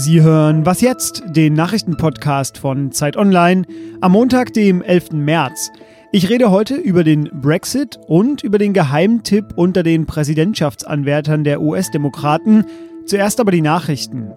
Sie hören Was jetzt, den Nachrichtenpodcast von Zeit Online am Montag, dem 11. März. Ich rede heute über den Brexit und über den Geheimtipp unter den Präsidentschaftsanwärtern der US-Demokraten. Zuerst aber die Nachrichten.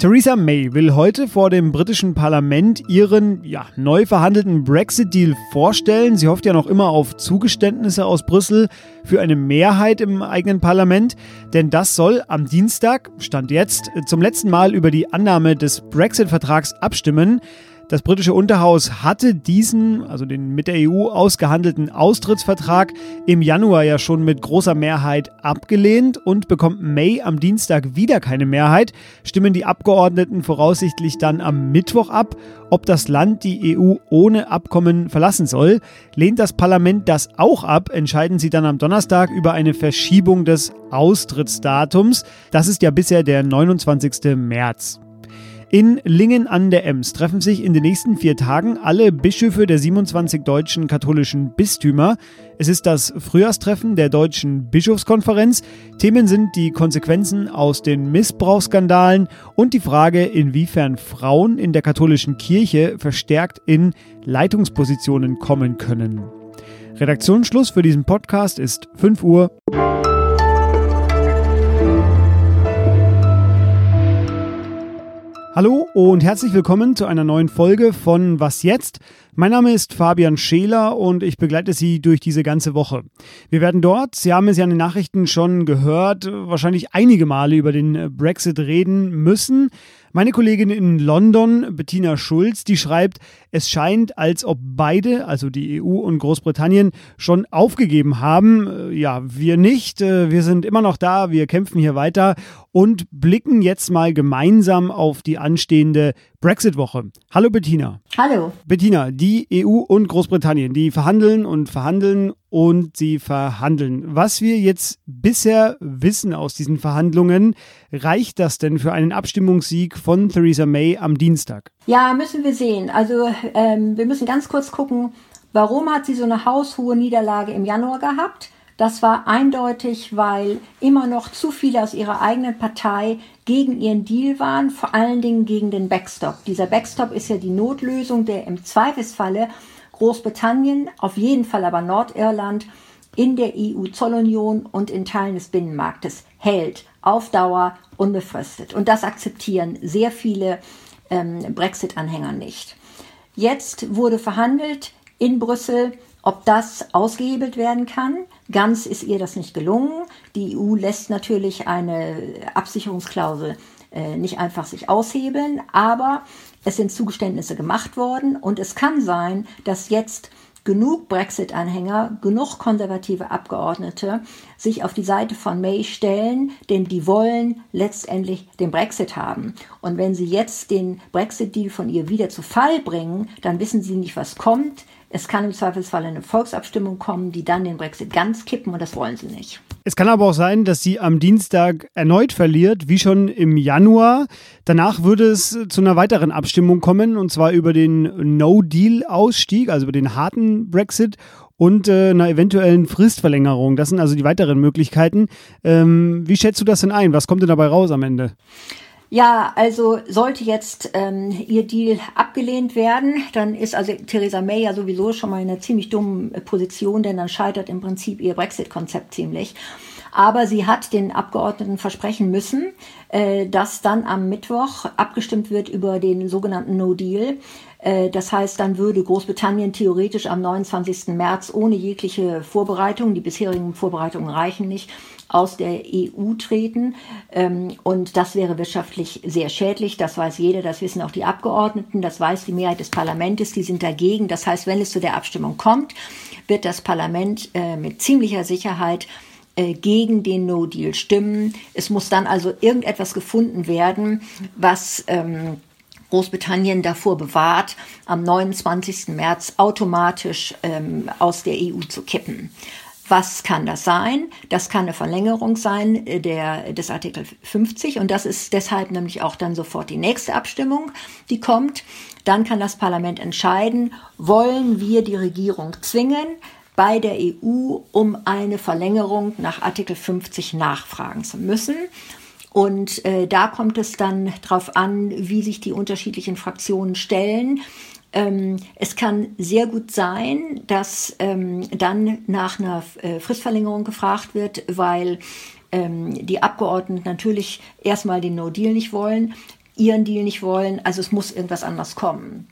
Theresa May will heute vor dem britischen Parlament ihren ja, neu verhandelten Brexit-Deal vorstellen. Sie hofft ja noch immer auf Zugeständnisse aus Brüssel für eine Mehrheit im eigenen Parlament, denn das soll am Dienstag, Stand jetzt, zum letzten Mal über die Annahme des Brexit-Vertrags abstimmen. Das britische Unterhaus hatte diesen, also den mit der EU ausgehandelten Austrittsvertrag im Januar ja schon mit großer Mehrheit abgelehnt und bekommt May am Dienstag wieder keine Mehrheit, stimmen die Abgeordneten voraussichtlich dann am Mittwoch ab, ob das Land die EU ohne Abkommen verlassen soll. Lehnt das Parlament das auch ab, entscheiden sie dann am Donnerstag über eine Verschiebung des Austrittsdatums. Das ist ja bisher der 29. März. In Lingen an der Ems treffen sich in den nächsten vier Tagen alle Bischöfe der 27 deutschen katholischen Bistümer. Es ist das Frühjahrstreffen der deutschen Bischofskonferenz. Themen sind die Konsequenzen aus den Missbrauchsskandalen und die Frage, inwiefern Frauen in der katholischen Kirche verstärkt in Leitungspositionen kommen können. Redaktionsschluss für diesen Podcast ist 5 Uhr. Hallo und herzlich willkommen zu einer neuen Folge von Was jetzt? Mein Name ist Fabian Scheler und ich begleite Sie durch diese ganze Woche. Wir werden dort, Sie haben es ja in den Nachrichten schon gehört, wahrscheinlich einige Male über den Brexit reden müssen. Meine Kollegin in London, Bettina Schulz, die schreibt, es scheint, als ob beide, also die EU und Großbritannien, schon aufgegeben haben. Äh, ja, wir nicht. Äh, wir sind immer noch da. Wir kämpfen hier weiter und blicken jetzt mal gemeinsam auf die anstehende Brexit-Woche. Hallo Bettina. Hallo. Bettina, die EU und Großbritannien, die verhandeln und verhandeln und sie verhandeln. Was wir jetzt bisher wissen aus diesen Verhandlungen, reicht das denn für einen Abstimmungssieg von Theresa May am Dienstag? Ja, müssen wir sehen. Also ähm, wir müssen ganz kurz gucken, warum hat sie so eine haushohe Niederlage im Januar gehabt? Das war eindeutig, weil immer noch zu viele aus ihrer eigenen Partei gegen ihren Deal waren, vor allen Dingen gegen den Backstop. Dieser Backstop ist ja die Notlösung, der im Zweifelsfalle Großbritannien, auf jeden Fall aber Nordirland in der EU-Zollunion und in Teilen des Binnenmarktes hält, auf Dauer unbefristet. Und das akzeptieren sehr viele ähm, Brexit-Anhänger nicht. Jetzt wurde verhandelt in Brüssel ob das ausgehebelt werden kann. Ganz ist ihr das nicht gelungen. Die EU lässt natürlich eine Absicherungsklausel äh, nicht einfach sich aushebeln, aber es sind Zugeständnisse gemacht worden und es kann sein, dass jetzt genug Brexit-Anhänger, genug konservative Abgeordnete sich auf die Seite von May stellen, denn die wollen letztendlich den Brexit haben. Und wenn sie jetzt den Brexit-Deal von ihr wieder zu Fall bringen, dann wissen sie nicht, was kommt. Es kann im Zweifelsfall eine Volksabstimmung kommen, die dann den Brexit ganz kippen und das wollen sie nicht. Es kann aber auch sein, dass sie am Dienstag erneut verliert, wie schon im Januar. Danach würde es zu einer weiteren Abstimmung kommen, und zwar über den No-Deal-Ausstieg, also über den harten Brexit und äh, einer eventuellen Fristverlängerung. Das sind also die weiteren Möglichkeiten. Ähm, wie schätzt du das denn ein? Was kommt denn dabei raus am Ende? Ja, also sollte jetzt ähm, ihr Deal abgelehnt werden, dann ist also Theresa May ja sowieso schon mal in einer ziemlich dummen äh, Position, denn dann scheitert im Prinzip ihr Brexit-Konzept ziemlich. Aber sie hat den Abgeordneten versprechen müssen, äh, dass dann am Mittwoch abgestimmt wird über den sogenannten No Deal. Äh, das heißt, dann würde Großbritannien theoretisch am 29. März ohne jegliche Vorbereitung, die bisherigen Vorbereitungen reichen nicht, aus der EU treten. Ähm, und das wäre wirtschaftlich sehr schädlich. Das weiß jeder, das wissen auch die Abgeordneten, das weiß die Mehrheit des Parlaments, die sind dagegen. Das heißt, wenn es zu der Abstimmung kommt, wird das Parlament äh, mit ziemlicher Sicherheit äh, gegen den No-Deal stimmen. Es muss dann also irgendetwas gefunden werden, was ähm, Großbritannien davor bewahrt, am 29. März automatisch ähm, aus der EU zu kippen. Was kann das sein? Das kann eine Verlängerung sein äh, der, des Artikel 50 und das ist deshalb nämlich auch dann sofort die nächste Abstimmung, die kommt. Dann kann das Parlament entscheiden, wollen wir die Regierung zwingen, bei der EU um eine Verlängerung nach Artikel 50 nachfragen zu müssen. Und äh, da kommt es dann darauf an, wie sich die unterschiedlichen Fraktionen stellen. Ähm, es kann sehr gut sein, dass ähm, dann nach einer äh, Fristverlängerung gefragt wird, weil ähm, die Abgeordneten natürlich erstmal den No-Deal nicht wollen, ihren Deal nicht wollen. Also es muss irgendwas anders kommen.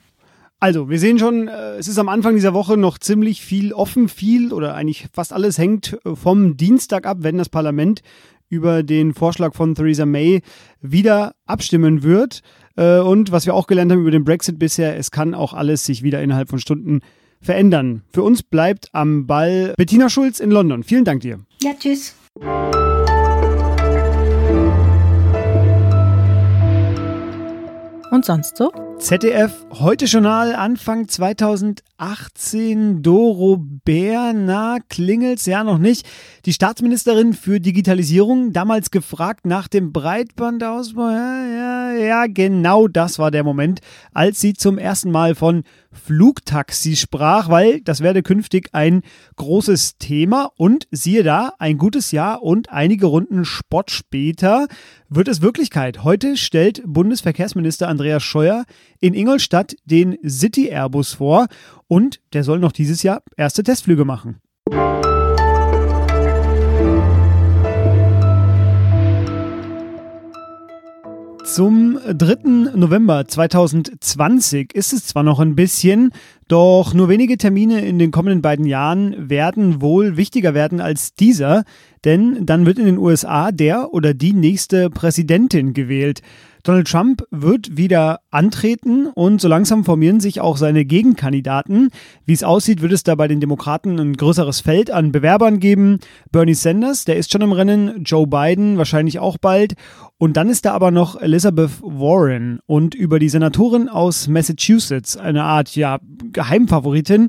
Also, wir sehen schon, äh, es ist am Anfang dieser Woche noch ziemlich viel offen, viel oder eigentlich fast alles hängt äh, vom Dienstag ab, wenn das Parlament über den Vorschlag von Theresa May wieder abstimmen wird. Äh, und was wir auch gelernt haben über den Brexit bisher, es kann auch alles sich wieder innerhalb von Stunden verändern. Für uns bleibt am Ball Bettina Schulz in London. Vielen Dank dir. Ja, tschüss. Und sonst so? ZDF Heute Journal Anfang 2018 Doro Bär, na klingelt's ja noch nicht. Die Staatsministerin für Digitalisierung damals gefragt nach dem Breitbandausbau. Ja, ja, ja, genau das war der Moment, als sie zum ersten Mal von Flugtaxi sprach, weil das werde künftig ein großes Thema und siehe da, ein gutes Jahr und einige Runden Spott später wird es Wirklichkeit. Heute stellt Bundesverkehrsminister Andreas Scheuer in Ingolstadt den City Airbus vor und der soll noch dieses Jahr erste Testflüge machen. Zum 3. November 2020 ist es zwar noch ein bisschen, doch nur wenige Termine in den kommenden beiden Jahren werden wohl wichtiger werden als dieser, denn dann wird in den USA der oder die nächste Präsidentin gewählt. Donald Trump wird wieder antreten und so langsam formieren sich auch seine Gegenkandidaten. Wie es aussieht, wird es da bei den Demokraten ein größeres Feld an Bewerbern geben. Bernie Sanders, der ist schon im Rennen, Joe Biden wahrscheinlich auch bald. Und dann ist da aber noch Elizabeth Warren und über die Senatorin aus Massachusetts, eine Art, ja, Geheimfavoritin,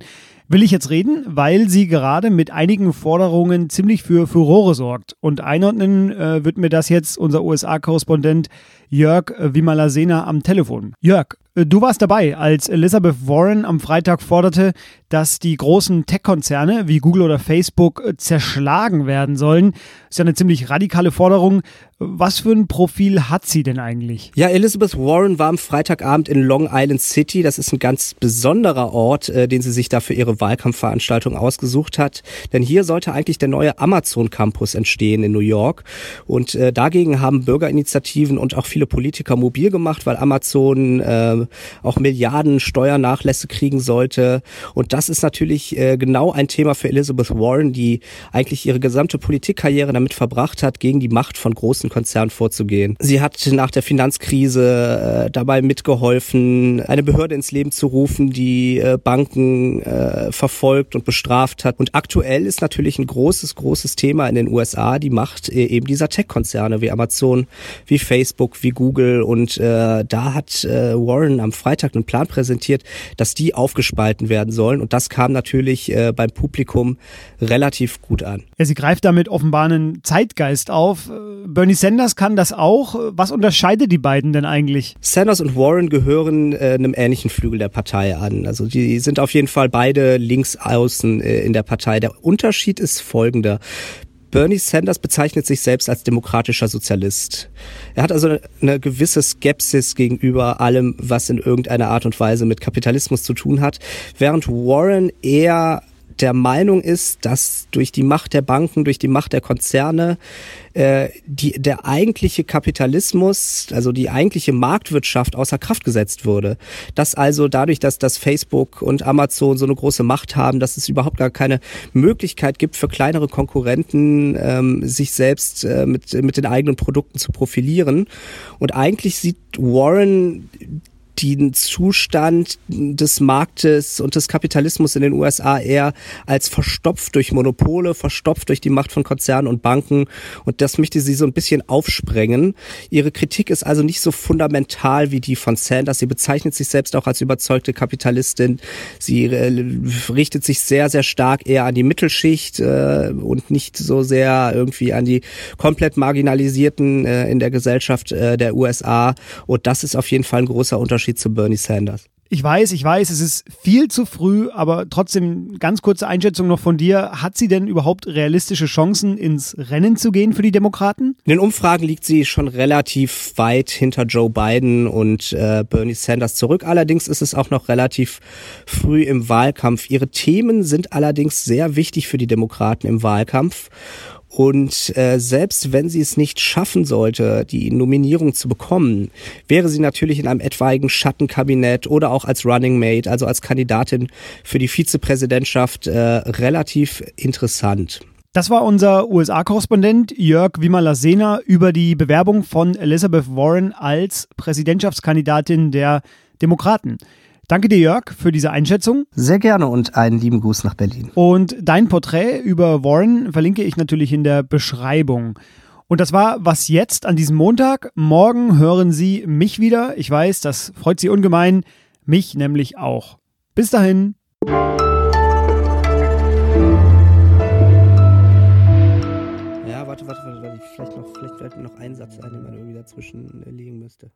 will ich jetzt reden, weil sie gerade mit einigen Forderungen ziemlich für Furore sorgt. Und einordnen äh, wird mir das jetzt unser USA-Korrespondent Jörg Wimalasena am Telefon. Jörg, du warst dabei, als Elizabeth Warren am Freitag forderte, dass die großen Tech-Konzerne wie Google oder Facebook äh, zerschlagen werden sollen. Das ist ja eine ziemlich radikale Forderung. Was für ein Profil hat sie denn eigentlich? Ja, Elizabeth Warren war am Freitagabend in Long Island City. Das ist ein ganz besonderer Ort, äh, den sie sich da für ihre Wahlkampfveranstaltung ausgesucht hat. Denn hier sollte eigentlich der neue Amazon Campus entstehen in New York. Und äh, dagegen haben Bürgerinitiativen und auch viele Politiker mobil gemacht, weil Amazon äh, auch Milliarden Steuernachlässe kriegen sollte. Und das ist natürlich äh, genau ein Thema für Elizabeth Warren, die eigentlich ihre gesamte Politikkarriere damit verbracht hat, gegen die Macht von großen Konzernen vorzugehen. Sie hat nach der Finanzkrise äh, dabei mitgeholfen, eine Behörde ins Leben zu rufen, die äh, Banken äh, verfolgt und bestraft hat. Und aktuell ist natürlich ein großes, großes Thema in den USA die Macht äh, eben dieser Tech-Konzerne wie Amazon, wie Facebook, wie Google. Und äh, da hat äh, Warren am Freitag einen Plan präsentiert, dass die aufgespalten werden sollen. Und das kam natürlich äh, beim Publikum relativ gut an. Ja, sie greift damit offenbar einen Zeitgeist auf. Bernie Sanders kann das auch. Was unterscheidet die beiden denn eigentlich? Sanders und Warren gehören äh, einem ähnlichen Flügel der Partei an. Also die sind auf jeden Fall beide links außen äh, in der Partei. Der Unterschied ist folgender. Bernie Sanders bezeichnet sich selbst als demokratischer Sozialist. Er hat also eine gewisse Skepsis gegenüber allem, was in irgendeiner Art und Weise mit Kapitalismus zu tun hat, während Warren eher der Meinung ist, dass durch die Macht der Banken, durch die Macht der Konzerne äh, die, der eigentliche Kapitalismus, also die eigentliche Marktwirtschaft außer Kraft gesetzt würde. Dass also dadurch, dass das Facebook und Amazon so eine große Macht haben, dass es überhaupt gar keine Möglichkeit gibt für kleinere Konkurrenten, ähm, sich selbst äh, mit, mit den eigenen Produkten zu profilieren. Und eigentlich sieht Warren den Zustand des Marktes und des Kapitalismus in den USA eher als verstopft durch Monopole, verstopft durch die Macht von Konzernen und Banken. Und das möchte sie so ein bisschen aufsprengen. Ihre Kritik ist also nicht so fundamental wie die von Sanders. Sie bezeichnet sich selbst auch als überzeugte Kapitalistin. Sie äh, richtet sich sehr, sehr stark eher an die Mittelschicht äh, und nicht so sehr irgendwie an die komplett marginalisierten äh, in der Gesellschaft äh, der USA. Und das ist auf jeden Fall ein großer Unterschied Unterschied zu Bernie Sanders. Ich weiß, ich weiß, es ist viel zu früh, aber trotzdem ganz kurze Einschätzung noch von dir. Hat sie denn überhaupt realistische Chancen, ins Rennen zu gehen für die Demokraten? In den Umfragen liegt sie schon relativ weit hinter Joe Biden und äh, Bernie Sanders zurück. Allerdings ist es auch noch relativ früh im Wahlkampf. Ihre Themen sind allerdings sehr wichtig für die Demokraten im Wahlkampf. Und äh, selbst wenn sie es nicht schaffen sollte, die Nominierung zu bekommen, wäre sie natürlich in einem etwaigen Schattenkabinett oder auch als Running Mate, also als Kandidatin für die Vizepräsidentschaft, äh, relativ interessant. Das war unser USA-Korrespondent Jörg Wimalasena über die Bewerbung von Elizabeth Warren als Präsidentschaftskandidatin der Demokraten. Danke dir, Jörg, für diese Einschätzung. Sehr gerne und einen lieben Gruß nach Berlin. Und dein Porträt über Warren verlinke ich natürlich in der Beschreibung. Und das war was jetzt an diesem Montag. Morgen hören Sie mich wieder. Ich weiß, das freut Sie ungemein. Mich nämlich auch. Bis dahin. Ja, warte, warte, warte, vielleicht noch, vielleicht noch ein Satz ein, den man irgendwie dazwischen legen müsste.